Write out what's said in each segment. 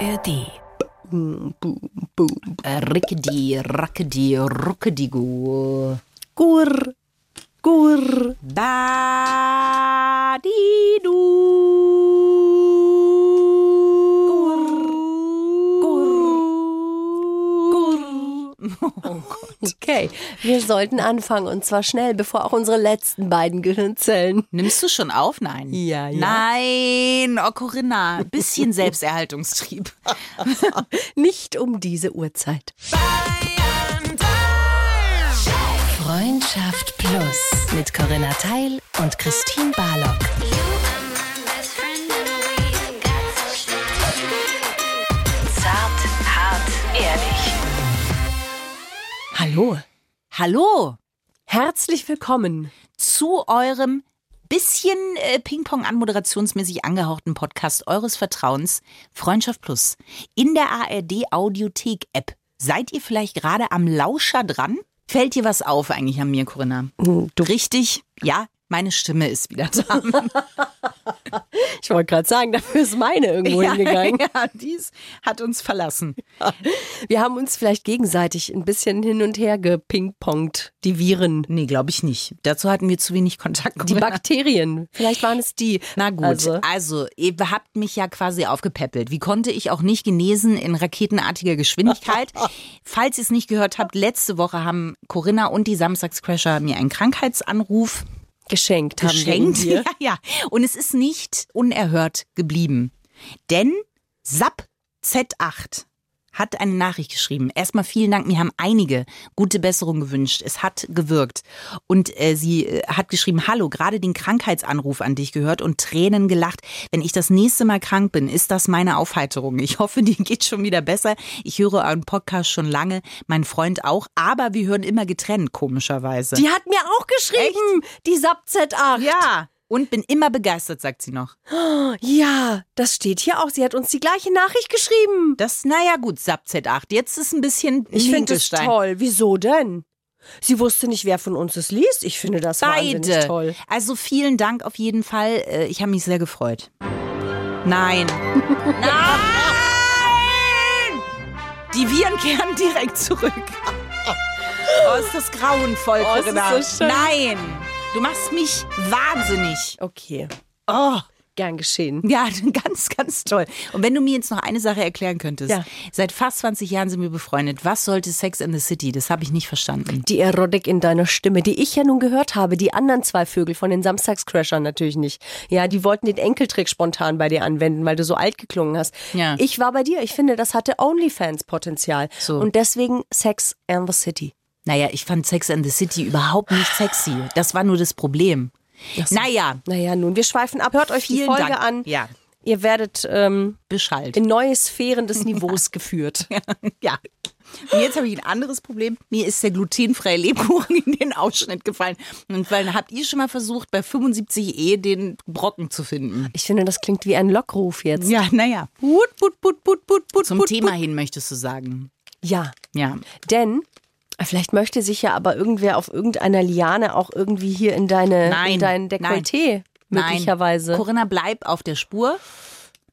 ARD. Boom, boom, boom. Rickedi, rackedi, go, Gur, gur. Ba, di, du. Okay, wir sollten anfangen und zwar schnell, bevor auch unsere letzten beiden Gehirnzellen. Nimmst du schon auf? Nein. Ja, ja. Nein, oh Corinna, bisschen Selbsterhaltungstrieb. Nicht um diese Uhrzeit. Freundschaft Plus mit Corinna Teil und Christine Barlock. Hallo. Hallo Herzlich willkommen. zu eurem bisschen äh, Ping-Pong-anmoderationsmäßig angehauchten Podcast eures Vertrauens, Freundschaft Plus, in der ARD Audiothek-App. Seid ihr vielleicht gerade am Lauscher dran? Fällt dir was auf eigentlich an mir, Corinna? Du, Richtig? Ja, meine Stimme ist wieder da. ich wollte gerade sagen, dafür ist meine irgendwo hingegangen. ja, dies hat uns verlassen. Wir haben uns vielleicht gegenseitig ein bisschen hin und her gepingpongt, die Viren. Nee, glaube ich nicht. Dazu hatten wir zu wenig Kontakt. Die. Bakterien. Vielleicht waren es die. Na gut, Also, also. ihr habt mich ja quasi aufgepäppelt. Wie konnte ich auch nicht genesen in raketenartiger Geschwindigkeit? Falls ihr es nicht gehört habt, letzte Woche haben Corinna und die Samstagscrasher mir einen Krankheitsanruf geschenkt, geschenkt. haben wir Ja, ja. Und es ist nicht unerhört geblieben. Denn SAP Z8 hat eine Nachricht geschrieben. Erstmal vielen Dank, mir haben einige gute Besserung gewünscht. Es hat gewirkt. Und äh, sie äh, hat geschrieben, hallo, gerade den Krankheitsanruf an dich gehört und Tränen gelacht. Wenn ich das nächste Mal krank bin, ist das meine Aufheiterung. Ich hoffe, dir geht schon wieder besser. Ich höre euren Podcast schon lange, mein Freund auch, aber wir hören immer getrennt, komischerweise. Die hat mir auch geschrieben, die SAP Z8. ja. Und bin immer begeistert, sagt sie noch. Ja, das steht hier auch. Sie hat uns die gleiche Nachricht geschrieben. Das, naja, gut, SAP Z8. Jetzt ist ein bisschen Ich finde es toll. Wieso denn? Sie wusste nicht, wer von uns es liest. Ich finde das Beide. toll. Also vielen Dank auf jeden Fall. Äh, Ich habe mich sehr gefreut. Nein. Nein! Die Viren kehren direkt zurück. Oh, ist das grauenvoll, Oh, ist Corinna. so schön. Nein! Du machst mich wahnsinnig. Okay, Oh. gern geschehen. Ja, ganz, ganz toll. Und wenn du mir jetzt noch eine Sache erklären könntest. Ja. Seit fast 20 Jahren sind wir befreundet. Was sollte Sex in the City? Das habe ich nicht verstanden. Die Erotik in deiner Stimme, die ich ja nun gehört habe, die anderen zwei Vögel von den Samstagscrashern natürlich nicht. Ja, die wollten den Enkeltrick spontan bei dir anwenden, weil du so alt geklungen hast. Ja. Ich war bei dir. Ich finde, das hatte OnlyFans-Potenzial. So. Und deswegen Sex in the City. Naja, ich fand Sex in the City überhaupt nicht sexy. Das war nur das Problem. Naja, Naja, nun, wir schweifen ab. Hört euch die Vielen Folge Dank. an. Ja. Ihr werdet ähm, Bescheid. in neue Sphären des Niveaus geführt. ja. Und jetzt habe ich ein anderes Problem. Mir ist der glutenfreie Lebkuchen in den Ausschnitt gefallen. Und weil habt ihr schon mal versucht, bei 75 E den Brocken zu finden? Ich finde, das klingt wie ein Lockruf jetzt. Ja, naja. Put, put, put, put, put, put, Zum put, Thema put. hin möchtest du sagen. Ja, Ja. denn vielleicht möchte sich ja aber irgendwer auf irgendeiner Liane auch irgendwie hier in deine Nein, in dein Dekolleté möglicherweise. Nein. Corinna, bleib auf der Spur.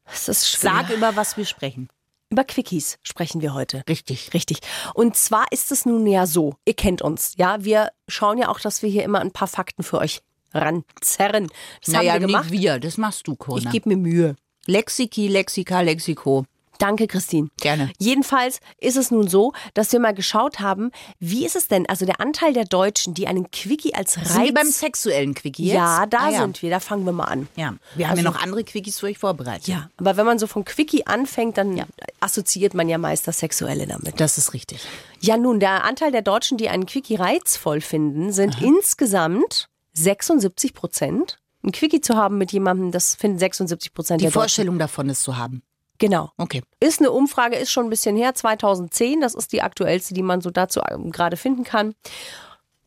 Das ist schwer. Sag über was wir sprechen. Über Quickies sprechen wir heute. Richtig. Richtig. Und zwar ist es nun ja so, ihr kennt uns, ja, wir schauen ja auch, dass wir hier immer ein paar Fakten für euch ranzerren. Das naja, haben wir gemacht. nicht wir. Das machst du, Corinna. Ich gebe mir Mühe. Lexiki, Lexika, Lexiko. Danke, Christine. Gerne. Jedenfalls ist es nun so, dass wir mal geschaut haben, wie ist es denn, also der Anteil der Deutschen, die einen Quickie als Reiz... Sind wir beim sexuellen Quickie jetzt? ja, da Ah, ja. sind wir, da fangen wir mal an. Ja, wir haben Also- ja noch andere Quickies für euch vorbereitet. Ja, aber wenn man so von Quickie anfängt, dann assoziiert man ja meist das Sexuelle damit. Das ist richtig. Ja, nun, der Anteil der Deutschen, die einen Quickie reizvoll finden, sind insgesamt 76 Prozent. Ein Quickie zu haben mit jemandem, das finden 76 Prozent Die der Deutschen. Vorstellung davon ist zu haben. Genau. Okay. Ist eine Umfrage, ist schon ein bisschen her, 2010. Das ist die aktuellste, die man so dazu ähm, gerade finden kann.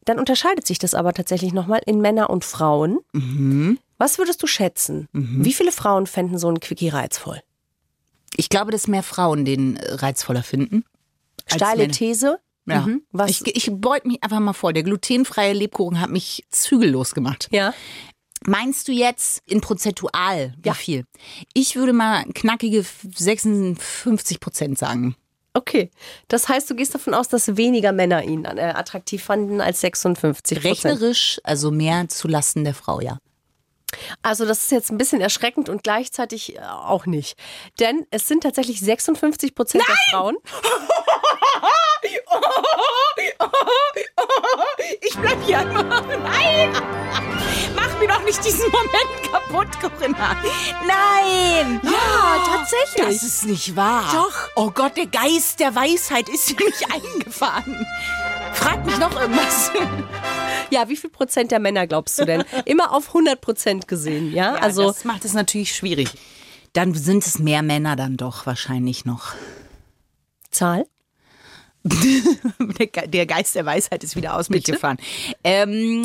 Dann unterscheidet sich das aber tatsächlich nochmal in Männer und Frauen. Was würdest du schätzen? Wie viele Frauen fänden so einen Quickie reizvoll? Ich glaube, dass mehr Frauen den äh, reizvoller finden. Steile. These. Ja. Mhm. Was? Ich, ich beug mich einfach mal vor. Der glutenfreie Lebkuchen hat mich zügellos gemacht. ja. Meinst du jetzt in prozentual wie Ja. viel? Ich würde mal knackige 56 Prozent sagen. Okay. Das heißt, du gehst davon aus, dass weniger Männer ihn äh, attraktiv fanden als 56 Prozent. Rechnerisch, also mehr zu Lasten der Frau, ja. Also das ist jetzt ein bisschen erschreckend und gleichzeitig äh, auch nicht. Denn es sind tatsächlich 56 Prozent der Frauen. Ich bleib hier. Nein! Mir doch nicht diesen Moment kaputt, Corinna. Nein! Ja, tatsächlich. Das ist nicht wahr. Doch. Oh Gott, der Geist der Weisheit ist in mich eingefahren. Frag mich noch irgendwas. Ja, wie viel Prozent der Männer glaubst du denn? Immer auf 100 Prozent gesehen, ja? also das macht es natürlich schwierig. Dann sind es mehr Männer dann doch wahrscheinlich noch. Zahl? Der, Ge- der Geist der Weisheit ist wieder aus mich gefahren. Ähm,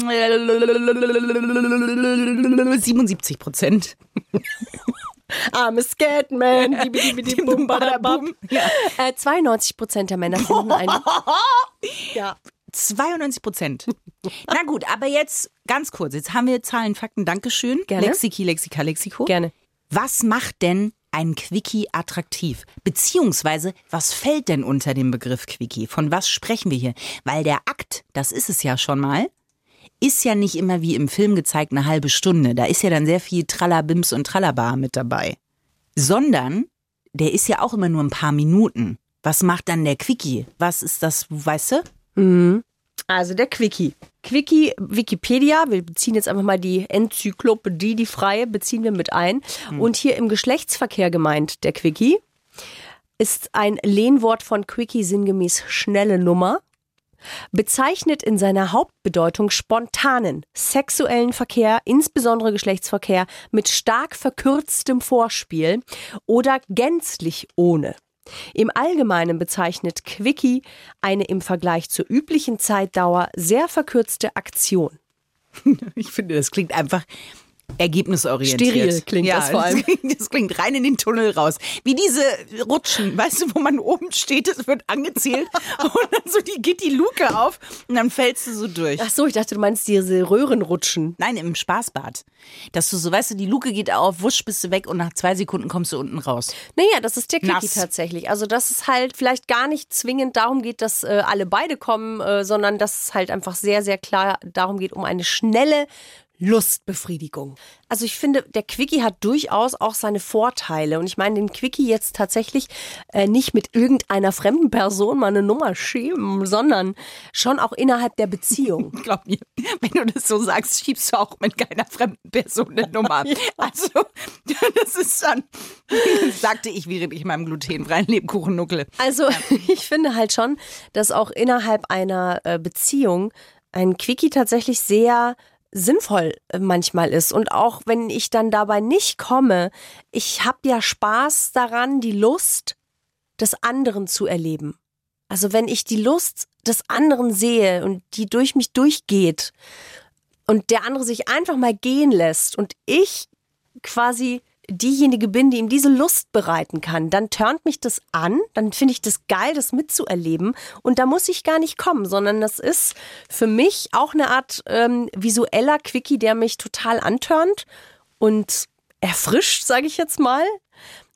77 Prozent. I'm a. Ja. Äh, 92 Prozent der Männer finden einen. ja. 92 Prozent. Na gut, aber jetzt ganz kurz. Jetzt haben wir Zahlen, Fakten. Dankeschön. Gerne. Lexiki, Lexika, Lexiko. Gerne. Was macht denn ein Quickie attraktiv? Beziehungsweise, was fällt denn unter dem Begriff Quickie? Von was sprechen wir hier? Weil der Akt, das ist es ja schon mal, ist ja nicht immer wie im Film gezeigt eine halbe Stunde. Da ist ja dann sehr viel Tralabims und Tralaba mit dabei. Sondern, der ist ja auch immer nur ein paar Minuten. Was macht dann der Quickie? Was ist das, weißt du? Also der Quickie. Quickie, Wikipedia, wir beziehen jetzt einfach mal die Enzyklopädie, die freie, beziehen wir mit ein. Und hier im Geschlechtsverkehr gemeint, der Quickie, ist ein Lehnwort von Quickie sinngemäß schnelle Nummer, bezeichnet in seiner Hauptbedeutung spontanen, sexuellen Verkehr, insbesondere Geschlechtsverkehr, mit stark verkürztem Vorspiel oder gänzlich ohne. Im Allgemeinen bezeichnet Quickie eine im Vergleich zur üblichen Zeitdauer sehr verkürzte Aktion. Ich finde, das klingt einfach ergebnisorientiert. Steril klingt ja, das vor allem. klingt, das klingt rein in den Tunnel raus. Wie diese Rutschen, weißt du, wo man oben steht, es wird angezählt und dann so die geht die Luke auf und dann fällst du so durch. Ach so, ich dachte, du meinst diese Röhrenrutschen. Nein, im Spaßbad. Dass du so, weißt du, die Luke geht auf, wusch bist du weg und nach zwei Sekunden kommst du unten raus. Naja, das ist der Nass. tatsächlich. Also, dass es halt vielleicht gar nicht zwingend darum geht, dass äh, alle beide kommen, äh, sondern dass es halt einfach sehr, sehr klar darum geht, um eine schnelle Lustbefriedigung. Also ich finde, der Quickie hat durchaus auch seine Vorteile. Und ich meine den Quickie jetzt tatsächlich äh, nicht mit irgendeiner fremden Person mal eine Nummer schieben, sondern schon auch innerhalb der Beziehung. Glaub mir, wenn du das so sagst, schiebst du auch mit keiner fremden Person eine Nummer. Also, das ist dann, sagte ich, während ich meinem glutenfreien Lebkuchen nuckle. Also ich finde halt schon, dass auch innerhalb einer äh, Beziehung ein Quickie tatsächlich sehr sinnvoll äh, manchmal ist. Und auch wenn ich dann dabei nicht komme, ich habe ja Spaß daran, die Lust des anderen zu erleben. Also wenn ich die Lust des anderen sehe und die durch mich durchgeht und der andere sich einfach mal gehen lässt und ich quasi diejenige bin, die ihm diese Lust bereiten kann, dann turnt mich das an, dann finde ich das geil, das mitzuerleben und da muss ich gar nicht kommen, sondern das ist für mich auch eine Art ähm, visueller Quickie, der mich total antörnt und erfrischt, sage ich jetzt mal,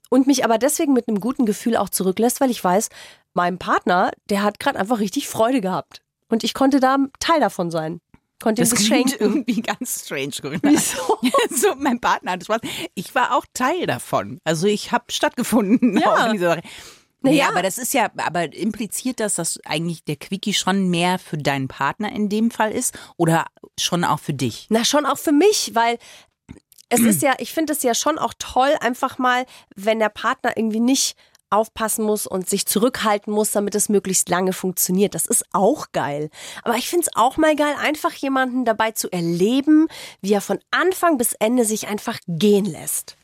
und mich aber deswegen mit einem guten Gefühl auch zurücklässt, weil ich weiß, mein Partner, der hat gerade einfach richtig Freude gehabt und ich konnte da Teil davon sein. Konnte Das klingt schenken. irgendwie ganz strange. Wieso? so, mein Partner hat Spaß. Ich war auch Teil davon. Also ich habe stattgefunden. Ja. Naja. aber das ist ja, aber impliziert das, dass eigentlich der Quickie schon mehr für deinen Partner in dem Fall ist oder schon auch für dich? Na, schon auch für mich, weil es ist ja, ich finde es ja schon auch toll, einfach mal, wenn der Partner irgendwie nicht aufpassen muss und sich zurückhalten muss, damit es möglichst lange funktioniert. Das ist auch geil. Aber ich finde es auch mal geil, einfach jemanden dabei zu erleben, wie er von Anfang bis Ende sich einfach gehen lässt.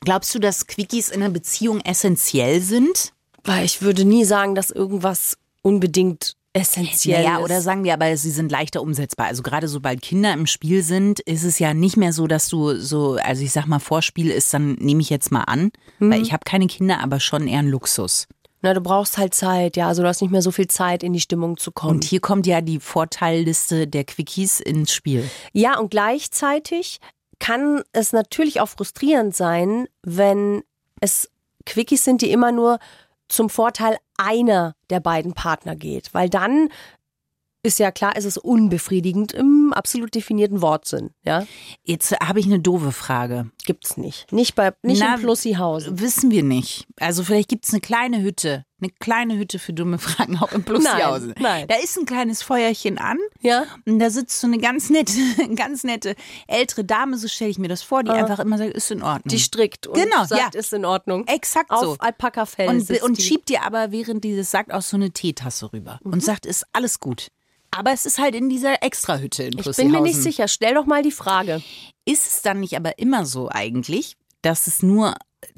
Glaubst du, dass Quickies in einer Beziehung essentiell sind? Weil ich würde nie sagen, dass irgendwas unbedingt essentiell Naja, ist. oder sagen wir aber, sie sind leichter umsetzbar. Also gerade sobald Kinder im Spiel sind, ist es ja nicht mehr so, dass du so, also ich sag mal, Vorspiel ist, dann nehme ich jetzt mal an, weil ich habe keine Kinder, aber schon eher ein Luxus. Na, du brauchst halt Zeit, ja. Also du hast nicht mehr so viel Zeit, in die Stimmung zu kommen. Und hier kommt ja die Vorteilliste der Quickies ins Spiel. Ja, und gleichzeitig kann es natürlich auch frustrierend sein, wenn es Quickies sind, die immer nur zum Vorteil einer der beiden Partner geht, weil dann ist ja klar, es ist unbefriedigend im absolut definierten Wortsinn. Ja, Jetzt habe ich eine doofe Frage. gibt's nicht. Nicht bei nicht Na, in Plussihausen. Wissen wir nicht. Also vielleicht gibt es eine kleine Hütte. Eine kleine Hütte für dumme Fragen auch in Plushausen. Nein, nein. Da ist ein kleines Feuerchen an. Ja. Und da sitzt so eine ganz nette, ganz nette ältere Dame, so stelle ich mir das vor, die einfach immer sagt, ist in Ordnung. Die strickt und Genau, sagt, ja. ist in Ordnung. Exakt Auf so. Alpaka-Fell und, und schiebt dir aber, während dieses sagt, auch so eine Teetasse rüber und sagt, ist alles gut. Aber es ist halt in dieser Extrahütte in Ich bin mir nicht sicher. Stell doch mal die Frage. Ist es dann nicht aber immer so eigentlich, dass es nur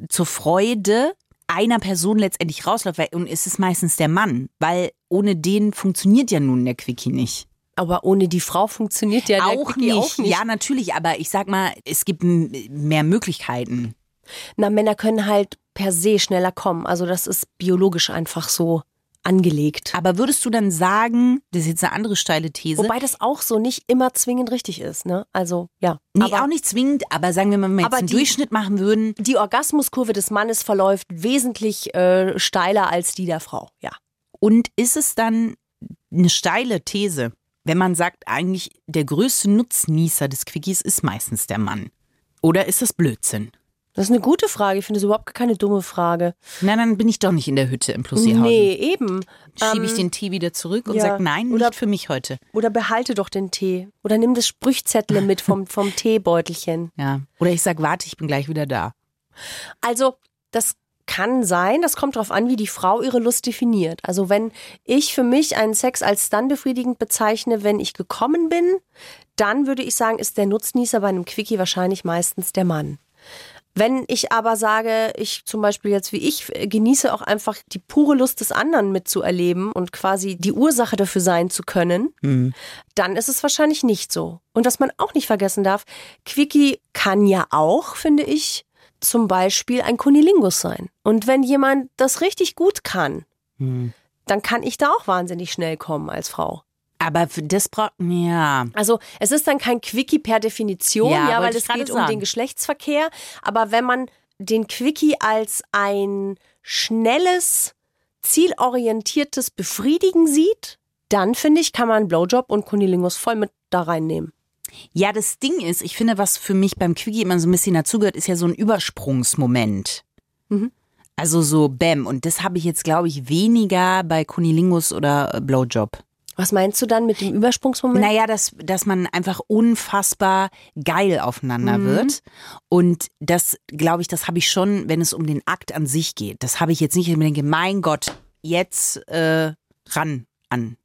zur Freude einer Person letztendlich rausläuft? Weil- Und ist es meistens der Mann? Weil ohne den funktioniert ja nun der Quickie nicht. Aber ohne die Frau funktioniert ja der auch, Quickie nicht. auch nicht. Ja, natürlich, aber ich sag mal, es gibt mehr Möglichkeiten. Na, Männer können halt per se schneller kommen. Also das ist biologisch einfach so angelegt. Aber würdest du dann sagen, das ist jetzt eine andere steile These, Wobei das auch so nicht immer zwingend richtig ist, ne? Also, ja. nee, aber auch nicht zwingend, aber sagen wir mal, wenn wir jetzt einen die- Durchschnitt machen würden, die Orgasmuskurve des Mannes verläuft wesentlich äh, steiler als die der Frau, ja. Und ist es dann eine steile These, wenn man sagt, eigentlich der größte Nutznießer des Quickies ist meistens der Mann? Oder ist das Blödsinn? Das ist eine gute Frage. Ich finde es überhaupt keine dumme Frage. Na, dann bin ich doch nicht in der Hütte im Plussierhausen. Nee, eben. Schiebe ich Ähm, den Tee wieder zurück und ja. sage, nein, Oder- nicht für mich heute. Oder behalte doch den Tee. Oder nimm das Sprüchzettel mit vom, vom Teebeutelchen. Ja. Oder ich sage, warte, ich bin gleich wieder da. Also, das kann sein, das kommt darauf an, wie die Frau ihre Lust definiert. Also, wenn ich für mich einen Sex als dann befriedigend bezeichne, wenn ich gekommen bin, dann würde ich sagen, ist der Nutznießer bei einem Quickie wahrscheinlich meistens der Mann. Wenn ich aber sage, ich zum Beispiel jetzt wie ich äh, genieße auch einfach die pure Lust des anderen mitzuerleben und quasi die Ursache dafür sein zu können, dann ist es wahrscheinlich nicht so. Und was man auch nicht vergessen darf, Quickie kann ja auch, finde ich, zum Beispiel ein Kunilingus sein. Und wenn jemand das richtig gut kann, dann kann ich da auch wahnsinnig schnell kommen als Frau. Aber für das braucht, ja. Also es ist dann kein Quickie per Definition, Ja, ja, weil es geht um sagen. den Geschlechtsverkehr. Aber wenn man den Quickie als ein schnelles, zielorientiertes Befriedigen sieht, dann finde ich, kann man Blowjob und Kunilingus voll mit da reinnehmen. Ja, das Ding ist, ich finde, was für mich beim Quickie immer so ein bisschen dazugehört, ist ja so ein Übersprungsmoment. Mhm. Also so Bäm. Und das habe ich jetzt, glaube ich, weniger bei Kunilingus oder äh, Blowjob. Was meinst du dann mit dem Übersprungsmoment? Naja, dass, dass man einfach unfassbar geil aufeinander wird. Und das, glaube ich, das habe ich schon, wenn es um den Akt an sich geht. Das habe ich jetzt nicht, ich denke, mein Gott, jetzt äh, ran an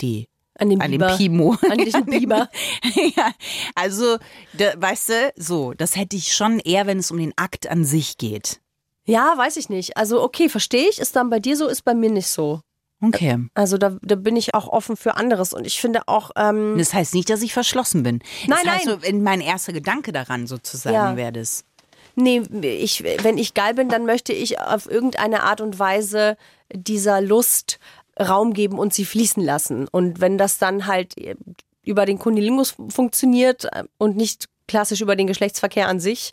die an dem an Biber. den Pimo. An diesen Biber. ja, also, da, weißt du, so, das hätte ich schon eher, wenn es um den Akt an sich geht. Ja, weiß ich nicht. Also okay, verstehe ich. Ist dann bei dir so, ist bei mir nicht so. Okay. Also da, da bin ich auch offen für anderes. Und ich finde auch, ähm, Das heißt nicht, dass ich verschlossen bin. Nein, das heißt nein. so, mein erster Gedanke daran sozusagen Ja. wäre das. nee, ich, wenn ich geil bin, dann möchte ich auf irgendeine Art und Weise dieser Lust Raum geben und sie fließen lassen. Und wenn das dann halt über den Kunilingus funktioniert und nicht klassisch über den Geschlechtsverkehr an sich,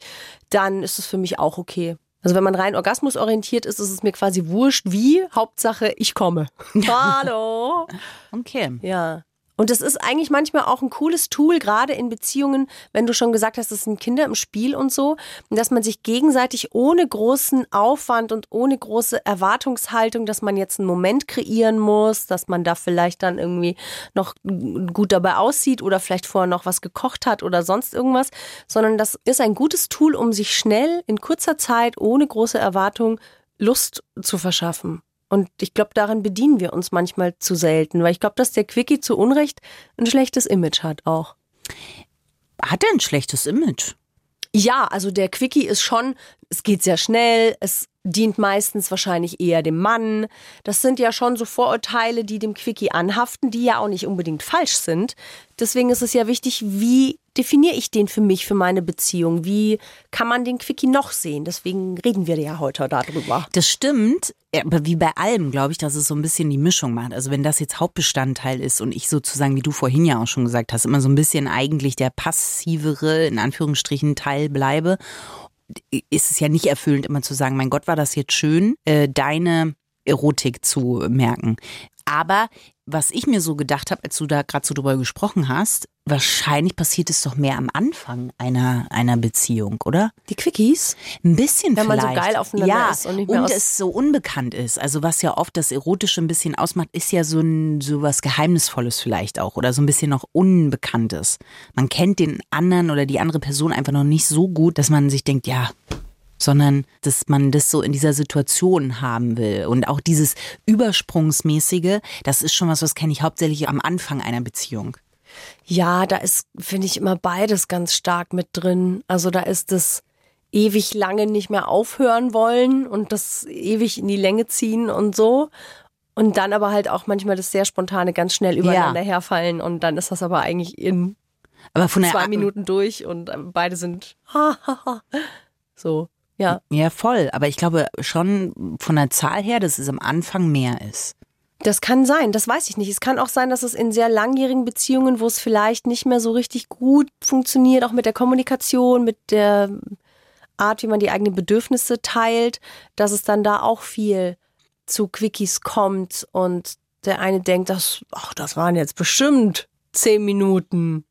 dann ist es für mich auch okay. Also wenn man rein orgasmusorientiert ist, ist es mir quasi wurscht, wie. Hauptsache, ich komme. Hallo. Okay. Ja. Und das ist eigentlich manchmal auch ein cooles Tool, gerade in Beziehungen, wenn du schon gesagt hast, es sind Kinder im Spiel und so, dass man sich gegenseitig ohne großen Aufwand und ohne große Erwartungshaltung, dass man jetzt einen Moment kreieren muss, dass man da vielleicht dann irgendwie noch gut dabei aussieht oder vielleicht vorher noch was gekocht hat oder sonst irgendwas, sondern das ist ein gutes Tool, um sich schnell in kurzer Zeit ohne große Erwartung Lust zu verschaffen. Und ich glaube, daran bedienen wir uns manchmal zu selten, weil ich glaube, dass der Quickie zu Unrecht ein schlechtes Image hat auch. Hat er ein schlechtes Image? Ja, also der Quickie ist schon es geht sehr schnell, es dient meistens wahrscheinlich eher dem Mann. Das sind ja schon so Vorurteile, die dem Quickie anhaften, die ja auch nicht unbedingt falsch sind. Deswegen ist es ja wichtig, wie definiere ich den für mich, für meine Beziehung? Wie kann man den Quickie noch sehen? Deswegen reden wir ja heute darüber. Das stimmt, aber wie bei allem glaube ich, dass es so ein bisschen die Mischung macht. Also wenn das jetzt Hauptbestandteil ist und ich sozusagen, wie du vorhin ja auch schon gesagt hast, immer so ein bisschen eigentlich der passivere, in Anführungsstrichen, Teil bleibe ist es ja nicht erfüllend, immer zu sagen, mein Gott, war das jetzt schön, äh, deine Erotik zu merken. Aber was ich mir so gedacht habe, als du da gerade so drüber gesprochen hast, wahrscheinlich passiert es doch mehr am Anfang einer, einer Beziehung, oder? Die Quickies? Ein bisschen Wenn man vielleicht. so geil aufeinander ja, ist und nicht mehr und es so unbekannt ist. Also was ja oft das Erotische ein bisschen ausmacht, ist ja so ein so was Geheimnisvolles vielleicht auch oder so ein bisschen noch Unbekanntes. Man kennt den anderen oder die andere Person einfach noch nicht so gut, dass man sich denkt, ja, sondern dass man das so in dieser Situation haben will. Und auch dieses Übersprungsmäßige, das ist schon was, was kenne ich hauptsächlich am Anfang einer Beziehung. Ja, da ist, finde ich, immer beides ganz stark mit drin. Also da ist das ewig lange nicht mehr aufhören wollen und das ewig in die Länge ziehen und so. Und dann aber halt auch manchmal das sehr spontane ganz schnell übereinander herfallen und dann ist das aber eigentlich in Aber von zwei Minuten durch und beide sind so. Ja. Ja, voll. Aber ich glaube schon von der Zahl her, dass es am Anfang mehr ist. Das kann sein, das weiß ich nicht. Es kann auch sein, dass es in sehr langjährigen Beziehungen, wo es vielleicht nicht mehr so richtig gut funktioniert, auch mit der Kommunikation, mit der Art, wie man die eigenen Bedürfnisse teilt, dass es dann da auch viel zu Quickies kommt und der eine denkt, das, ach, das waren jetzt bestimmt zehn Minuten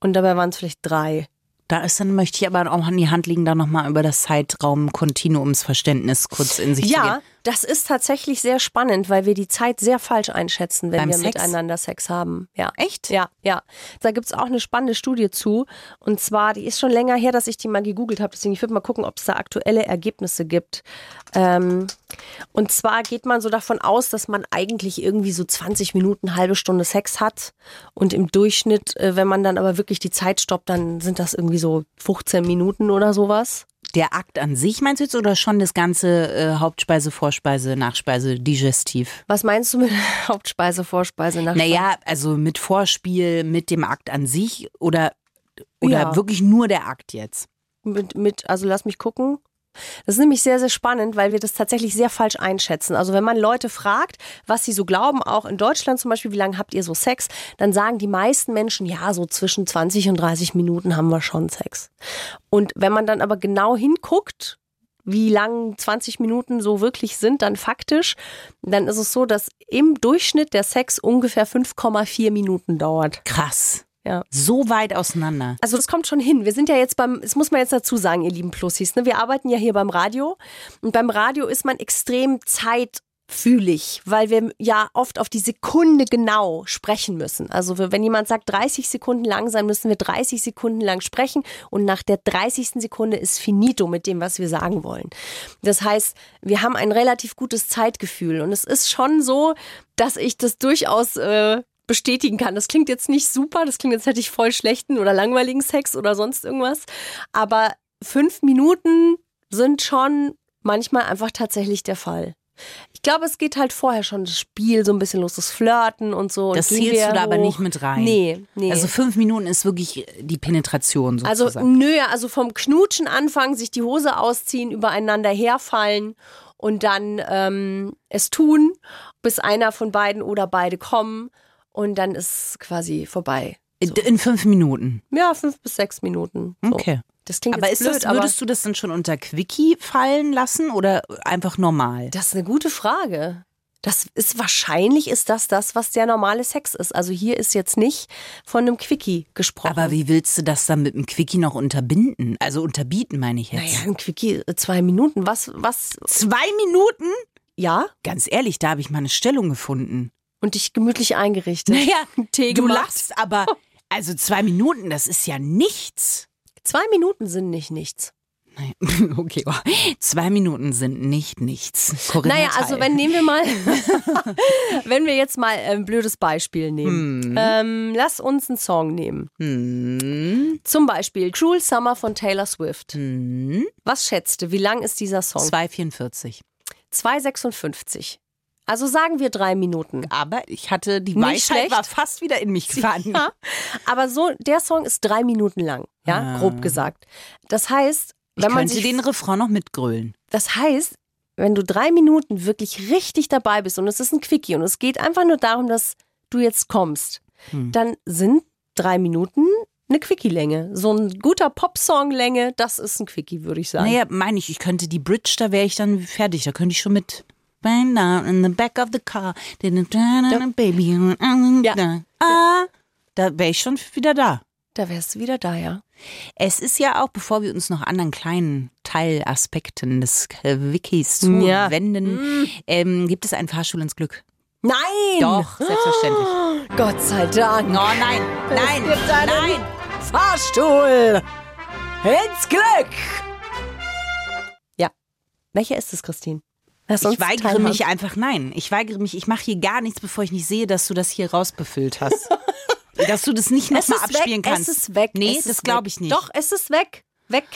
und dabei waren es vielleicht drei. Da ist dann, möchte ich aber auch an die Hand legen, da nochmal über das Zeitraum-Kontinuumsverständnis kurz in sich zu gehen. Das ist tatsächlich sehr spannend, weil wir die Zeit sehr falsch einschätzen, wenn Beim wir Sex? miteinander Sex haben. Ja. Echt? Ja, ja. Da gibt's auch eine spannende Studie zu. Und zwar, die ist schon länger her, dass ich die mal gegoogelt habe. Deswegen, ich würde mal gucken, ob es da aktuelle Ergebnisse gibt. Ähm, und zwar geht man so davon aus, dass man eigentlich irgendwie so 20 Minuten, halbe Stunde Sex hat. Und im Durchschnitt, äh, wenn man dann aber wirklich die Zeit stoppt, dann sind das irgendwie so 15 Minuten oder sowas. Der Akt an sich meinst du jetzt oder schon das ganze äh, Hauptspeise, Vorspeise, Nachspeise, Digestiv? Was meinst du mit Hauptspeise, Vorspeise, Nachspeise? Naja, also mit Vorspiel, mit dem Akt an sich oder, oder Ja. wirklich nur der Akt jetzt? mit, mit, also lass mich gucken. Das ist nämlich sehr, sehr spannend, weil wir das tatsächlich sehr falsch einschätzen. Also wenn man Leute fragt, was sie so glauben, auch in Deutschland zum Beispiel, wie lange habt ihr so Sex, dann sagen die meisten Menschen, ja, so zwischen 20 und 30 Minuten haben wir schon Sex. Und wenn man dann aber genau hinguckt, wie lang 20 Minuten so wirklich sind, dann faktisch, dann ist es so, dass im Durchschnitt der Sex ungefähr 5,4 Minuten dauert. Krass. Ja. So weit auseinander. Also das kommt schon hin. Wir sind ja jetzt beim, das muss man jetzt dazu sagen, ihr lieben Plussis, ne? wir arbeiten ja hier beim Radio und beim Radio ist man extrem zeitfühlig, weil wir ja oft auf die Sekunde genau sprechen müssen. Also wenn jemand sagt 30 Sekunden lang sein, müssen wir 30 Sekunden lang sprechen und nach der 30. Sekunde ist finito mit dem, was wir sagen wollen. Das heißt, wir haben ein relativ gutes Zeitgefühl und es ist schon so, dass ich das durchaus äh, bestätigen kann. Das klingt jetzt nicht super, das klingt jetzt hätte ich voll schlechten oder langweiligen Sex oder sonst irgendwas. Aber fünf Minuten sind schon manchmal einfach tatsächlich der Fall. Ich glaube, es geht halt vorher schon das Spiel so ein bisschen los, das Flirten und so. Das und wir du da aber hoch. nicht mit rein. Nee, nee. Also fünf Minuten ist wirklich die Penetration Also sozusagen. nö, also vom Knutschen anfangen, sich die Hose ausziehen, übereinander herfallen und dann ähm, es tun, bis einer von beiden oder beide kommen und dann ist quasi vorbei. in, in fünf Minuten. Ja, fünf bis sechs Minuten. So. Okay. Das klingt Aber ist blöd, das, würdest du das dann schon unter Quickie fallen lassen oder einfach normal? aber das ist eine gute Frage. Das ist wahrscheinlich ist das das, was der normale Sex ist. Also hier ist jetzt nicht von einem Quickie gesprochen. Aber wie willst du das dann mit dem Quickie noch unterbinden? Also unterbieten, meine ich jetzt. naja, ein Quickie äh, zwei Minuten. Was was? Zwei Minuten? Ja. Ganz ehrlich, da habe ich mal eine Stellung gefunden. Und dich gemütlich eingerichtet. Tee du gemacht. lachst, aber also zwei Minuten, das ist ja nichts. Zwei Minuten sind nicht nichts. Nein. Okay, wow. zwei Minuten sind nicht nichts. Corinna Naja, also Teil. wenn nehmen wir mal, wenn wir jetzt mal ein blödes Beispiel nehmen. Ähm, lass uns einen Song nehmen. Hm, Zum Beispiel Cruel Summer von Taylor Swift. hm, Was schätzt du, wie lang ist dieser Song? 2,44. 2,56. Also sagen wir drei Minuten. Aber ich hatte, die Nicht Weisheit schlecht. war fast wieder in mich gefahren. Ja, aber so, der Song ist drei Minuten lang, ja, grob gesagt. Das heißt, Ah. Ich wenn man sich, den Refrain noch mitgrölen. das heißt, wenn du drei Minuten wirklich richtig dabei bist und es ist ein Quickie und es geht einfach nur darum, dass du jetzt kommst, Hm. dann sind drei Minuten eine Quickie-Länge. So ein guter Pop-Song-Länge, das ist ein Quickie, würde ich sagen. Naja, meine ich, ich könnte die Bridge, da wäre ich dann fertig. Da könnte ich schon mit. Bang down in the back of the car. Baby. Ja. Ah, da wäre ich schon wieder da. Da wärst du wieder da, ja. Es ist ja auch, bevor wir uns noch anderen kleinen Teilaspekten des Wikis Ja. zuwenden, ähm, gibt es einen Fahrstuhl ins Glück. Nein! Doch, selbstverständlich. Gott sei Dank. Oh nein, nein, nein. Fahrstuhl ins Glück. Ja. Welcher ist es, Christine? Lass Ich weigere mich einfach, nein. Ich weigere mich, ich mache hier gar nichts, bevor ich nicht sehe, dass du das hier rausbefüllt hast. dass du das nicht nochmal abspielen weg, kannst. Es ist weg. Nee, es das glaube ich nicht. Doch, es ist weg. Weg.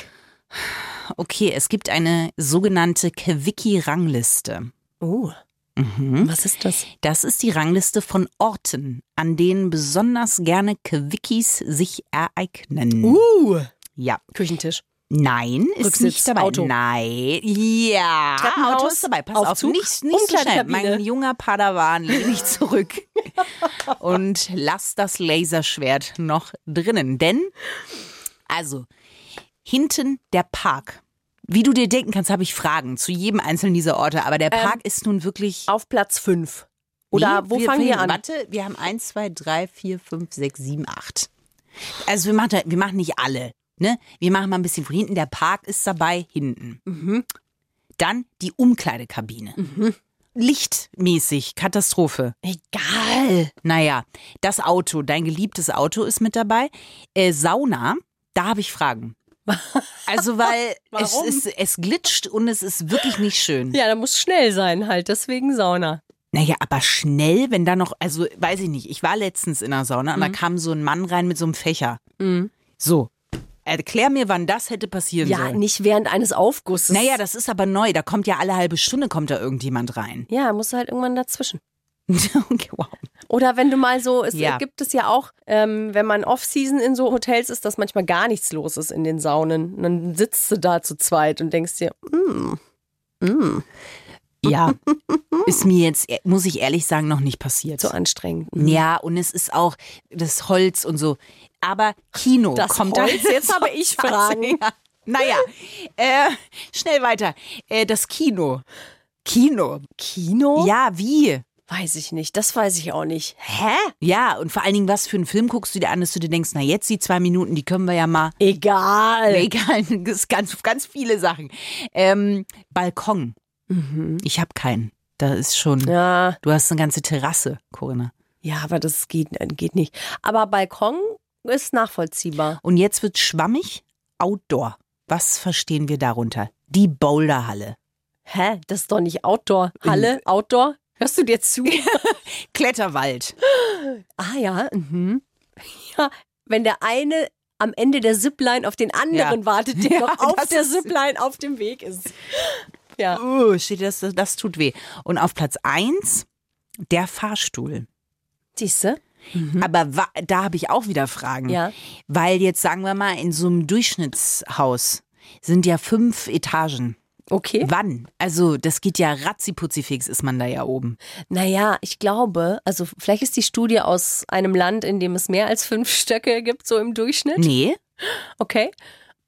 Okay, es gibt eine sogenannte Quickie-Rangliste. Oh. Mhm. Was ist das? Das ist die Rangliste von Orten, an denen besonders gerne Quickies sich ereignen. Uh. Ja. Küchentisch. Nein, ist Rücksitz, nicht dabei. Auto. Auf Ja, Auto ist dabei. Pass auf, nicht, nicht so schnell. Mein junger Padawan, lehn dich zurück und lass das Laserschwert noch drinnen. Denn, also, hinten der Park. Wie du dir denken kannst, habe ich Fragen zu jedem einzelnen dieser Orte. Aber der Park ist nun wirklich. Auf Platz 5. Oder Nee, wo fangen wir an? Warte, wir haben 1, 2, 3, 4, 5, 6, 7, 8. Also wir machen, wir machen nicht alle. Ne? Wir machen mal ein bisschen von hinten. Der Park ist dabei, hinten. Mhm. Dann die Umkleidekabine. Lichtmäßig, Katastrophe. Egal. Naja, das Auto, dein geliebtes Auto ist mit dabei. Äh, Sauna, da habe ich Fragen. Also, weil es, ist, es glitscht und es ist wirklich nicht schön. Ja, da muss schnell sein halt. Deswegen Sauna. Naja, aber schnell, wenn da noch, also weiß ich nicht, ich war letztens in der Sauna und da kam so ein Mann rein mit so einem Fächer. So, erklär mir, wann das hätte passieren Ja, sollen. nicht während eines Aufgusses. Naja, das ist aber neu, da kommt ja alle halbe Stunde kommt da irgendjemand rein. Ja, musst du halt irgendwann dazwischen. okay, wow. Oder wenn du mal so, es Ja. gibt es ja auch, ähm, wenn man Off-Season in so Hotels ist, dass manchmal gar nichts los ist in den Saunen. Und dann sitzt du da zu zweit und denkst dir, mm, mm, Ja, ist mir jetzt, muss ich ehrlich sagen, noch nicht passiert. so anstrengend. Ja, und es ist auch das Holz und so. Aber Kino Das kommt Holz? da. Jetzt habe ich Fragen. Ja. Naja, äh, schnell weiter. Äh, das Kino. Kino. Kino? Ja, wie? Weiß ich nicht, das weiß ich auch nicht. Hä? Ja, und vor allen Dingen, was für einen Film guckst du dir an, dass du dir denkst, na jetzt die zwei Minuten, die können wir ja mal. Egal. Egal, das ist ganz, ganz viele Sachen. Ähm, Balkon. Ich habe keinen. Da ist schon. Mhm. Ja, Du hast eine ganze Terrasse, Corinna. ja, aber das geht, geht nicht. Aber Balkon ist nachvollziehbar. Und jetzt wird schwammig. Outdoor. Was verstehen wir darunter? Die Boulderhalle. Hä? Das ist doch nicht Outdoor. Halle, Outdoor? Hörst du dir zu? Kletterwald. ah ja, mhm. Ja, wenn der eine am Ende der Zipline auf den anderen Ja. wartet, der Ja, noch auf der Zipline auf dem Weg ist. Ja. Uh, steht das, das tut weh. Und auf Platz eins der Fahrstuhl. Siehst du? Aber da habe ich auch wieder Fragen. Ja. Weil jetzt sagen wir mal, in so einem Durchschnittshaus sind ja fünf Etagen. Okay. Wann? Also, das geht ja ratzipuzifix, ist man da ja oben. Naja, ich glaube, also vielleicht ist die Studie aus einem Land, in dem es mehr als fünf Stöcke gibt, so im Durchschnitt. Nee. Okay.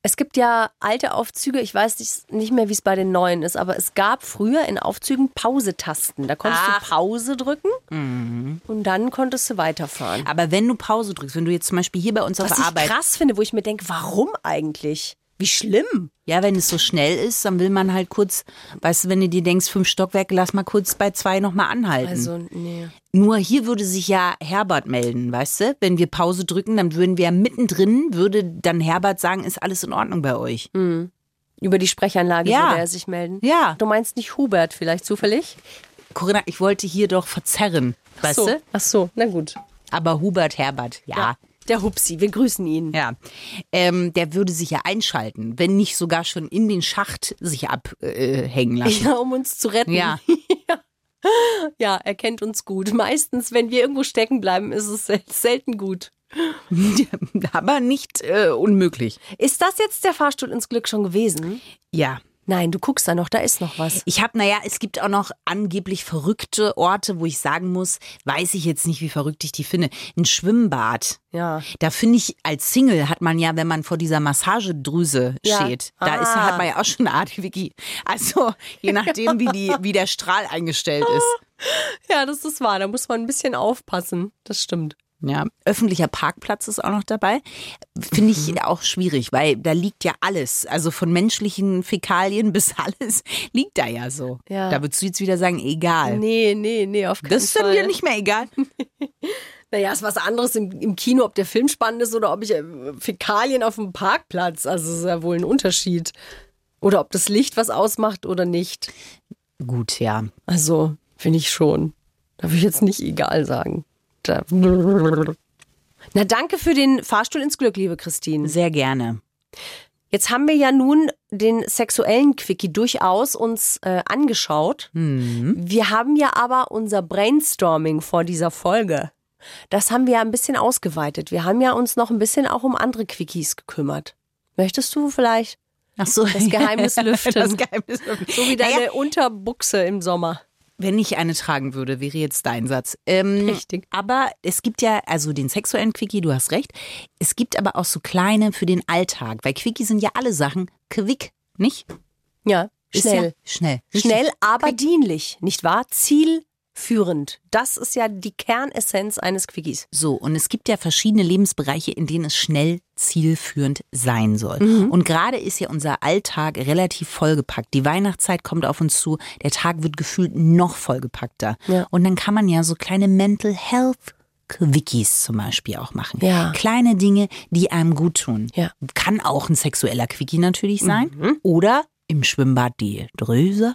Es gibt ja alte Aufzüge, ich weiß nicht- nicht mehr, wie es bei den neuen ist, aber es gab früher in Aufzügen Pausetasten. Da konntest Ach. du Pause drücken und dann konntest du weiterfahren. Aber wenn du Pause drückst, wenn du jetzt zum Beispiel hier bei uns auf Was der ich Arbeit. krass finde, wo ich mir denke, warum eigentlich? Wie schlimm. Ja, wenn es so schnell ist, dann will man halt kurz, weißt du, wenn du dir denkst, fünf Stockwerke, lass mal kurz bei zwei nochmal anhalten. Also, nee. Nur hier würde sich ja Herbert melden, weißt du? Wenn wir Pause drücken, dann würden wir mittendrin, würde dann Herbert sagen, ist alles in Ordnung bei euch. Über die Sprechanlage Ja. würde er sich melden. Ja. Du meinst nicht Hubert vielleicht zufällig? Corinna, ich wollte hier doch verzerren, weißt so. du? Ach so, na gut. Aber Hubert Herbert, ja. Der Hupsi, wir grüßen ihn. Ja, ähm, der würde sich ja einschalten, wenn nicht sogar schon in den Schacht sich abhängen lassen. Ja, um uns zu retten. Ja. Ja, er kennt uns gut. Meistens, wenn wir irgendwo stecken bleiben, ist es sel selten gut. aber nicht äh, unmöglich. Ist das jetzt der Fahrstuhl ins Glück schon gewesen? Ja. Nein, du guckst da noch, da ist noch was. Ich habe, naja, es gibt auch noch angeblich verrückte Orte, wo ich sagen muss, weiß ich jetzt nicht, wie verrückt ich die finde. Ein Schwimmbad. Ja. Da finde ich, als Single hat man ja, wenn man vor dieser Massagedrüse Ja. steht, da ist, Ah. hat man ja auch schon eine Art Wiki. Also, je nachdem, wie, die, wie der Strahl eingestellt ist. Ja, das ist wahr. Da muss man ein bisschen aufpassen. Das stimmt. Ja, öffentlicher Parkplatz ist auch noch dabei. Finde ich Mhm. auch schwierig, weil da liegt ja alles. Also von menschlichen Fäkalien bis alles liegt da ja so. Ja. Da würdest du jetzt wieder sagen, egal. Nee, nee, nee, auf keinen das ist dann Fall. dir nicht mehr egal. Naja, ist was anderes im, im Kino, ob der Film spannend ist oder ob ich äh, Fäkalien auf dem Parkplatz. Also ist ja wohl ein Unterschied. Oder ob das Licht was ausmacht oder nicht. Gut, ja. Also, finde ich schon. Darf ich jetzt nicht egal sagen. Na, danke für den Fahrstuhl ins Glück, liebe Christine. Sehr gerne. Jetzt haben wir ja nun den sexuellen Quickie durchaus uns äh, angeschaut. Wir haben ja aber unser Brainstorming vor dieser Folge. Das haben wir ja ein bisschen ausgeweitet. Wir haben ja uns noch ein bisschen auch um andere Quickies gekümmert. Möchtest du vielleicht Ach so. das Geheimnis lüften? das Geheimnis lüften. so wie deine Naja, Unterbuchse im Sommer. Wenn ich eine tragen würde, wäre jetzt dein Satz. Ähm, Richtig. Aber es gibt ja, also den sexuellen Quickie, du hast recht. Es gibt aber auch so kleine für den Alltag, weil Quickie sind ja alle Sachen quick, nicht? Ja, schnell. Ja schnell. Schnell, aber dienlich, nicht wahr? Zielführend. Das ist ja die Kernessenz eines Quickies. So, und es gibt ja verschiedene Lebensbereiche, in denen es schnell zielführend sein soll. Mhm. Und gerade ist ja unser Alltag relativ vollgepackt. Die Weihnachtszeit kommt auf uns zu, der Tag wird gefühlt noch vollgepackter. Ja. Und dann kann man ja so kleine Mental Health Quickies zum Beispiel auch machen. Ja. Kleine Dinge, die einem gut tun. Ja. Kann auch ein sexueller Quickie natürlich sein. Oder im Schwimmbad die Dröse.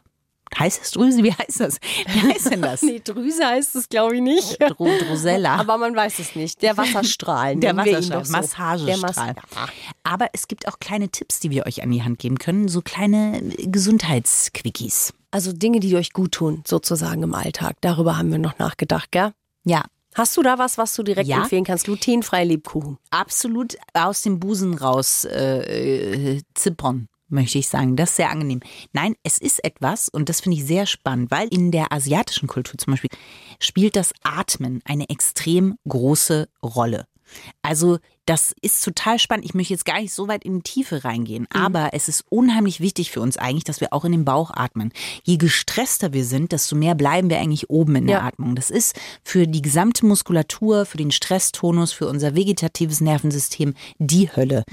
Heißt es Drüse? Wie heißt das? Wie heißt denn das? Nee, Drüse heißt es, glaube ich, nicht. Dro Drosella. Aber man weiß es nicht. Der Wasserstrahl. Der Wasserstrahl, doch so. Massagestrahl. Der Mas Aber es gibt auch kleine Tipps, die wir euch an die Hand geben können. So kleine Gesundheitsquickies. also Dinge, die euch gut tun, sozusagen im Alltag. Darüber haben wir noch nachgedacht, gell? Ja, Hast du da was, was du direkt Ja. empfehlen kannst? Glutenfreie Lebkuchen. absolut aus dem Busen raus äh, äh, zippern. Möchte ich sagen. Das ist sehr angenehm. Nein, es ist etwas, und das finde ich sehr spannend, weil in der asiatischen Kultur zum Beispiel spielt das Atmen eine extrem große Rolle. Also, das ist total spannend. Ich möchte jetzt gar nicht so weit in die Tiefe reingehen, aber es ist unheimlich wichtig für uns eigentlich, dass wir auch in den Bauch atmen. Je gestresster wir sind, desto mehr bleiben wir eigentlich oben in der Ja. Atmung. Das ist für die gesamte Muskulatur, für den Stresstonus, für unser vegetatives Nervensystem die Hölle.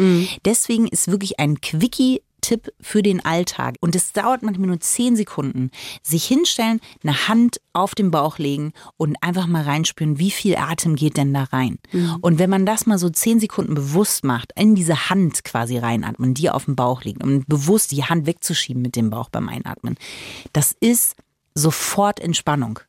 Deswegen ist wirklich ein Quickie Tipp für den Alltag. Und es dauert manchmal nur zehn Sekunden. Sich hinstellen, eine Hand auf den Bauch legen und einfach mal reinspüren, wie viel Atem geht denn da rein. Und wenn man das mal so zehn Sekunden bewusst macht, in diese Hand quasi reinatmen, die auf dem Bauch liegt, um bewusst die Hand wegzuschieben mit dem Bauch beim Einatmen, das ist sofort Entspannung.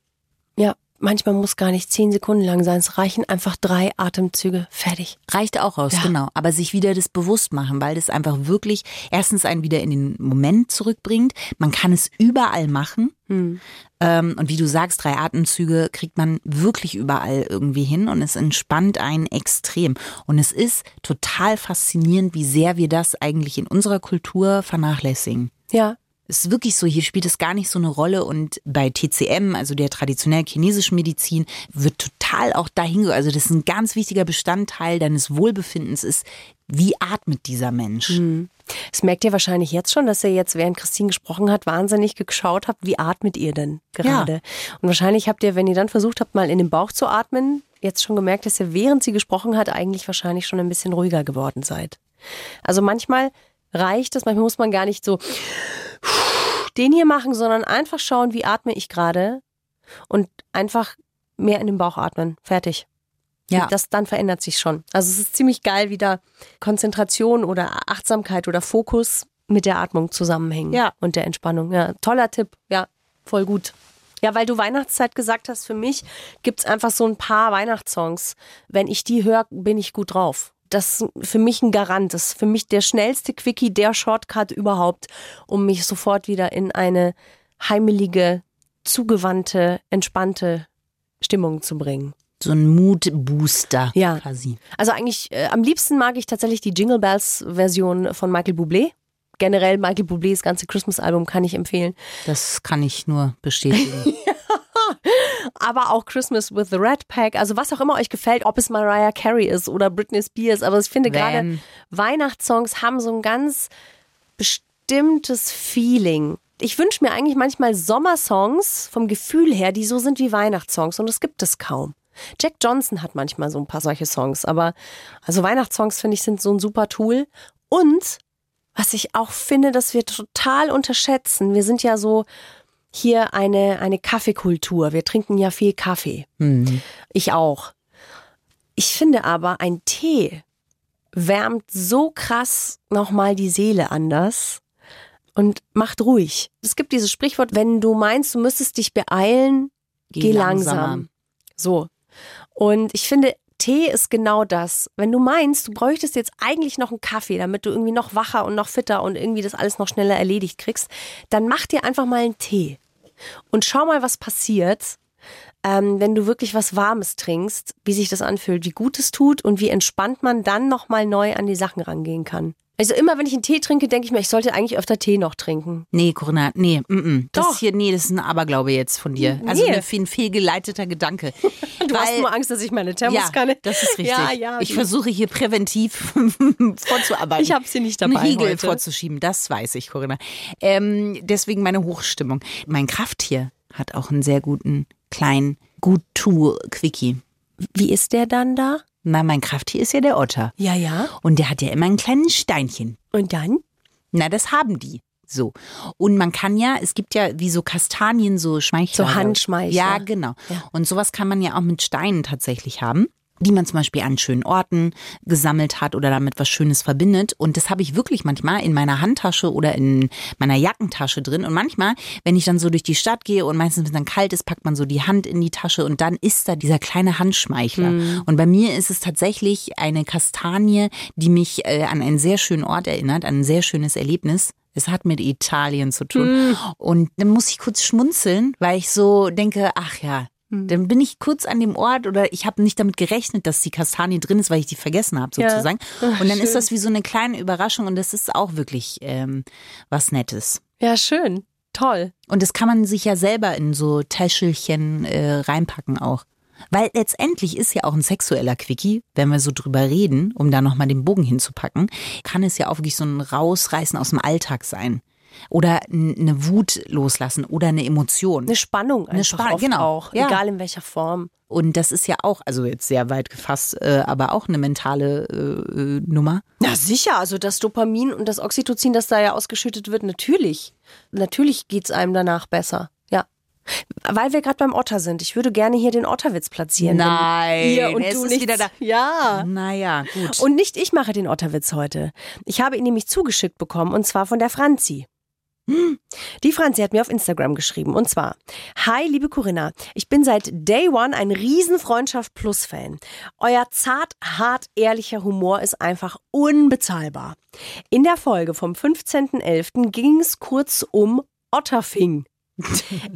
Manchmal muss gar nicht zehn Sekunden lang sein. Es reichen einfach drei Atemzüge. Fertig. Reicht auch aus, Ja. genau. Aber sich wieder das bewusst machen, weil das einfach wirklich erstens einen wieder in den Moment zurückbringt. Man kann es überall machen. Ähm, und wie du sagst, drei Atemzüge kriegt man wirklich überall irgendwie hin und es entspannt einen extrem. Und es ist total faszinierend, wie sehr wir das eigentlich in unserer Kultur vernachlässigen. Ja. Ist wirklich so, hier spielt es gar nicht so eine Rolle und bei TCM, also der traditionell chinesischen Medizin, wird total auch dahin, also das ist ein ganz wichtiger Bestandteil deines Wohlbefindens ist, wie atmet dieser Mensch? Das merkt ihr wahrscheinlich jetzt schon, dass ihr jetzt, während Christine gesprochen hat, wahnsinnig geschaut habt, wie atmet ihr denn gerade? Und wahrscheinlich habt ihr, wenn ihr dann versucht habt, mal in den Bauch zu atmen, jetzt schon gemerkt, dass ihr, während sie gesprochen hat, eigentlich wahrscheinlich schon ein bisschen ruhiger geworden seid. Also manchmal reicht es, manchmal muss man gar nicht so den hier machen, sondern einfach schauen, wie atme ich gerade und einfach mehr in den Bauch atmen. Fertig. Ja. Das, dann verändert sich schon. Also es ist ziemlich geil, wie da Konzentration oder Achtsamkeit oder Fokus mit der Atmung zusammenhängen Ja. und der Entspannung. Ja, toller Tipp. Ja, voll gut. Ja, weil du Weihnachtszeit gesagt hast, für mich gibt's einfach so ein paar Weihnachtssongs. Wenn ich die höre, bin ich gut drauf. Das ist für mich ein Garant. Das ist für mich der schnellste Quickie, der Shortcut überhaupt, um mich sofort wieder in eine heimelige, zugewandte, entspannte Stimmung zu bringen. So ein Mood-Booster Ja. quasi. Also eigentlich, äh, am liebsten mag ich tatsächlich die Jingle Bells Version von Michael Bublé. Generell Michael Bublés ganze Christmas-Album kann ich empfehlen. Das kann ich nur bestätigen. Aber auch Christmas with the Red Pack, also was auch immer euch gefällt, ob es Mariah Carey ist oder Britney Spears. Aber ich finde gerade. Weihnachtssongs haben so ein ganz bestimmtes Feeling. Ich wünsche mir eigentlich manchmal Sommersongs vom Gefühl her, die so sind wie Weihnachtssongs und das gibt es kaum. Jack Johnson hat manchmal so ein paar solche Songs, aber also Weihnachtssongs finde ich sind so ein super Tool. Und was ich auch finde, dass wir total unterschätzen, wir sind ja so hier eine, eine Kaffeekultur. Wir trinken ja viel Kaffee. Ich auch. Ich finde aber, ein Tee wärmt so krass nochmal die Seele anders und macht ruhig. Es gibt dieses Sprichwort, wenn du meinst, du müsstest dich beeilen, geh, langsam. langsamer. So. Und ich finde, Tee ist genau das. Wenn du meinst, du bräuchtest jetzt eigentlich noch einen Kaffee, damit du irgendwie noch wacher und noch fitter und irgendwie das alles noch schneller erledigt kriegst, dann mach dir einfach mal einen Tee. Und schau mal, was passiert, ähm, wenn du wirklich was Warmes trinkst, wie sich das anfühlt, wie gut es tut und wie entspannt man dann nochmal neu an die Sachen rangehen kann. Also immer, wenn ich einen Tee trinke, denke ich mir, ich sollte eigentlich öfter Tee noch trinken. Nee, Corinna, nee, mm, mm. das Doch. hier, nee, das ist ein Aberglaube jetzt von dir. Also Nee. ein, ein fehlgeleiteter Gedanke. Du hast Weil- nur Angst, dass ich meine ja, Thermoskanne... das ist richtig. Ja, ja. ich versuche hier präventiv vorzuarbeiten. Ich hab sie nicht dabei Einen Riegel heute. vorzuschieben, das weiß ich, Corinna. Ähm, deswegen meine Hochstimmung. Mein Krafttier hat auch einen sehr guten, kleinen, gut tu Quickie. Wie ist der dann da? Na, mein Krafttier ist ja der Otter. Ja, ja. Und der hat ja immer ein kleines Steinchen. Und dann? Na, das haben die. So. Und man kann ja, es gibt ja wie so Kastanien, so Schmeichler. So Handschmeichler. Ja, genau. Und sowas kann man ja auch mit Steinen tatsächlich haben die man zum Beispiel an schönen Orten gesammelt hat oder damit was Schönes verbindet. Und das habe ich wirklich manchmal in meiner Handtasche oder in meiner Jackentasche drin. Und manchmal, wenn ich dann so durch die Stadt gehe und meistens, wenn es dann kalt ist, packt man so die Hand in die Tasche und dann ist da dieser kleine Handschmeichler. Und bei mir ist es tatsächlich eine Kastanie, die mich äh, an einen sehr schönen Ort erinnert, an ein sehr schönes Erlebnis. Es hat mit Italien zu tun. Und dann muss ich kurz schmunzeln, weil ich so denke, ach ja, dann bin ich kurz an dem Ort oder ich habe nicht damit gerechnet, dass die Kastanie drin ist, weil ich die vergessen habe Ja. sozusagen. Ach, und dann ist schön. das wie so eine kleine Überraschung und das ist auch wirklich ähm, was Nettes. Ja, schön. Toll. Und das kann man sich ja selber in so Täschelchen äh, reinpacken auch. Weil letztendlich ist ja auch ein sexueller Quickie, wenn wir so drüber reden, um da nochmal den Bogen hinzupacken, kann es ja auch wirklich so ein Rausreißen aus dem Alltag sein. Oder eine Wut loslassen oder eine Emotion. Eine Spannung einfach Spannung, oft genau. auch. Ja. Egal in welcher Form. Und das ist ja auch, also jetzt sehr weit gefasst, äh, aber auch eine mentale äh, äh, Nummer. Na sicher, also das Dopamin und das Oxytocin, das da ja ausgeschüttet wird, natürlich. Natürlich geht's einem danach besser. Ja. Weil wir gerade beim Otter sind. Ich würde gerne hier den Otterwitz platzieren. Nein, ihr und es du ist nichts- wieder da. Ja. Naja, gut. Und nicht ich mache den Otterwitz heute. Ich habe ihn nämlich zugeschickt bekommen und zwar von der Franzi. Die Franzi hat mir auf Instagram geschrieben und zwar: Hi, liebe Corinna, ich bin seit Day One ein Riesenfreundschaft Plus Fan. Euer zart, hart, ehrlicher Humor ist einfach unbezahlbar. In der Folge vom 15.11. ging es kurz um Otterfing.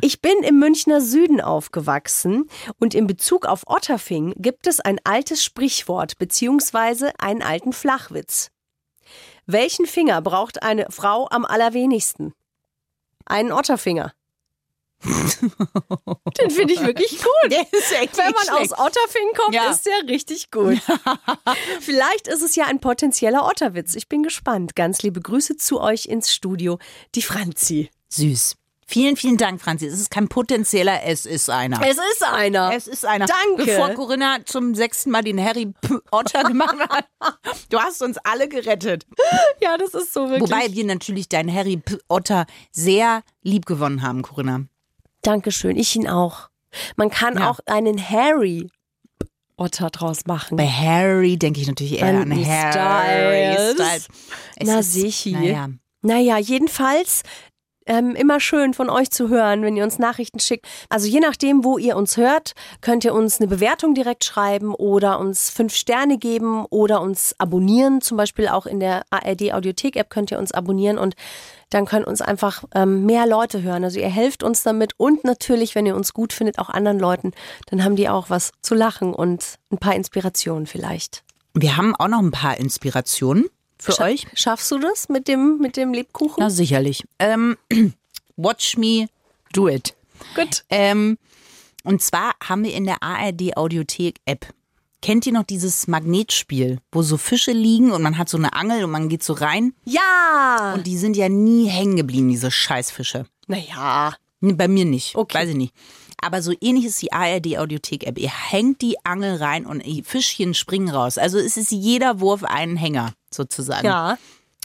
Ich bin im Münchner Süden aufgewachsen und in Bezug auf Otterfing gibt es ein altes Sprichwort beziehungsweise einen alten Flachwitz. Welchen Finger braucht eine Frau am allerwenigsten? Einen Otterfinger. Den finde ich wirklich gut. Der ist echt Wenn man aus. Otterfing kommt, Ja. ist der richtig gut. Vielleicht ist es ja ein potenzieller Otterwitz. Ich bin gespannt. Ganz liebe Grüße zu euch ins Studio, die Franzi. Süß. Vielen, vielen Dank, Franzi. Es ist kein potenzieller, es ist einer. Es ist einer. Es ist einer. Danke. Bevor Corinna zum sechsten Mal den Harry P Otter gemacht hat. Du hast uns alle gerettet. Ja, das ist so wirklich. Wobei wir natürlich deinen Harry P Otter sehr lieb gewonnen haben, Corinna. Dankeschön, ich ihn auch. Man kann Ja. auch einen Harry Otter draus machen. Bei Harry denke ich natürlich eher An an Harry Styles. Styles. Es Na, sichi. Naja. Naja, jedenfalls ähm, immer schön von euch zu hören, wenn ihr uns Nachrichten schickt. Also je nachdem, wo ihr uns hört, könnt ihr uns eine Bewertung direkt schreiben oder uns fünf Sterne geben oder uns abonnieren. Zum Beispiel auch in der ARD Audiothek App könnt ihr uns abonnieren und dann können uns einfach ähm, mehr Leute hören. Also ihr helft uns damit und natürlich, wenn ihr uns gut findet, auch anderen Leuten. Dann haben die auch was zu lachen und ein paar Inspirationen vielleicht. Wir haben auch noch ein paar Inspirationen für Scha euch. Schaffst du das mit dem, mit dem Lebkuchen? Na, sicherlich. Ähm, watch me do it. Gut. Ähm, und zwar haben wir in der ARD Audiothek App. Kennt ihr noch dieses Magnetspiel, wo so Fische liegen und man hat so eine Angel und man geht so rein? Ja! Und die sind ja nie hängen geblieben, diese Scheißfische. Naja. Nee, bei mir nicht. Okay. Weiß ich nicht. Aber so ähnlich ist die ARD Audiothek App. Ihr hängt die Angel rein und die Fischchen springen raus. Also es ist jeder Wurf ein Hänger sozusagen. Ja.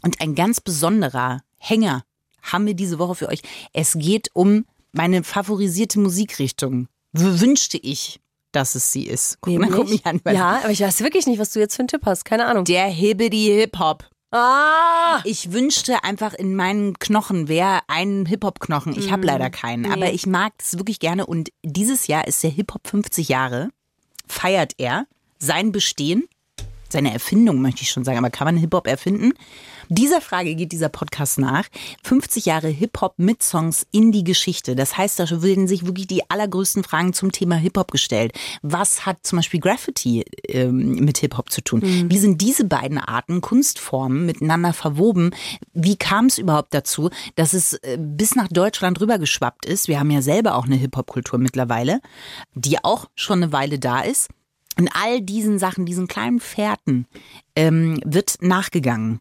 Und ein ganz besonderer Hänger haben wir diese Woche für euch. Es geht um meine favorisierte Musikrichtung. Wünschte ich, dass es sie ist. Guck, mal, guck mich an. Ja, aber ich weiß wirklich nicht, was du jetzt für einen Tipp hast. Keine Ahnung. Der Hibbidi Hip Hop. Ah! Ich wünschte einfach in meinen Knochen wäre ein Hip-Hop-Knochen. Ich habe leider keinen, aber ich mag das wirklich gerne. Und dieses Jahr ist der Hip-Hop 50 Jahre. Feiert er sein Bestehen, seine Erfindung möchte ich schon sagen, aber kann man Hip-Hop erfinden? Dieser Frage geht dieser Podcast nach. 50 Jahre Hip-Hop mit Songs in die Geschichte. Das heißt, da werden sich wirklich die allergrößten Fragen zum Thema Hip-Hop gestellt. Was hat zum Beispiel Graffiti ähm, mit Hip-Hop zu tun? Wie sind diese beiden Arten, Kunstformen miteinander verwoben? Wie kam es überhaupt dazu, dass es äh, bis nach Deutschland rübergeschwappt ist? Wir haben ja selber auch eine Hip-Hop-Kultur mittlerweile, die auch schon eine Weile da ist. Und all diesen Sachen, diesen kleinen Fährten, ähm, wird nachgegangen.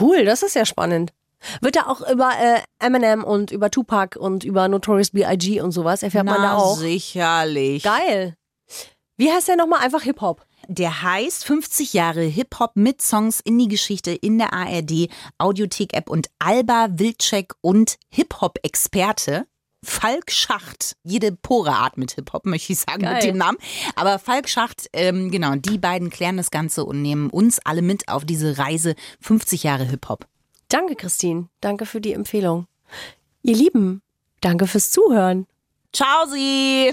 Cool, das ist ja spannend. Wird da auch über äh, Eminem und über Tupac und über Notorious B.I.G. und sowas erfährt man da auch? sicherlich. Geil. Wie heißt der nochmal? Einfach Hip-Hop. Der heißt 50 Jahre Hip-Hop mit Songs in die Geschichte in der ARD, Audiothek-App und Alba Wildcheck und Hip-Hop-Experte. Falk Schacht, jede Pore atmet Hip-Hop, möchte ich sagen Geil. mit dem Namen. Aber Falk Schacht, ähm, genau, die beiden klären das Ganze und nehmen uns alle mit auf diese Reise 50 Jahre Hip-Hop. Danke, Christine. Danke für die Empfehlung. Ihr Lieben, danke fürs Zuhören. Ciao, Sie!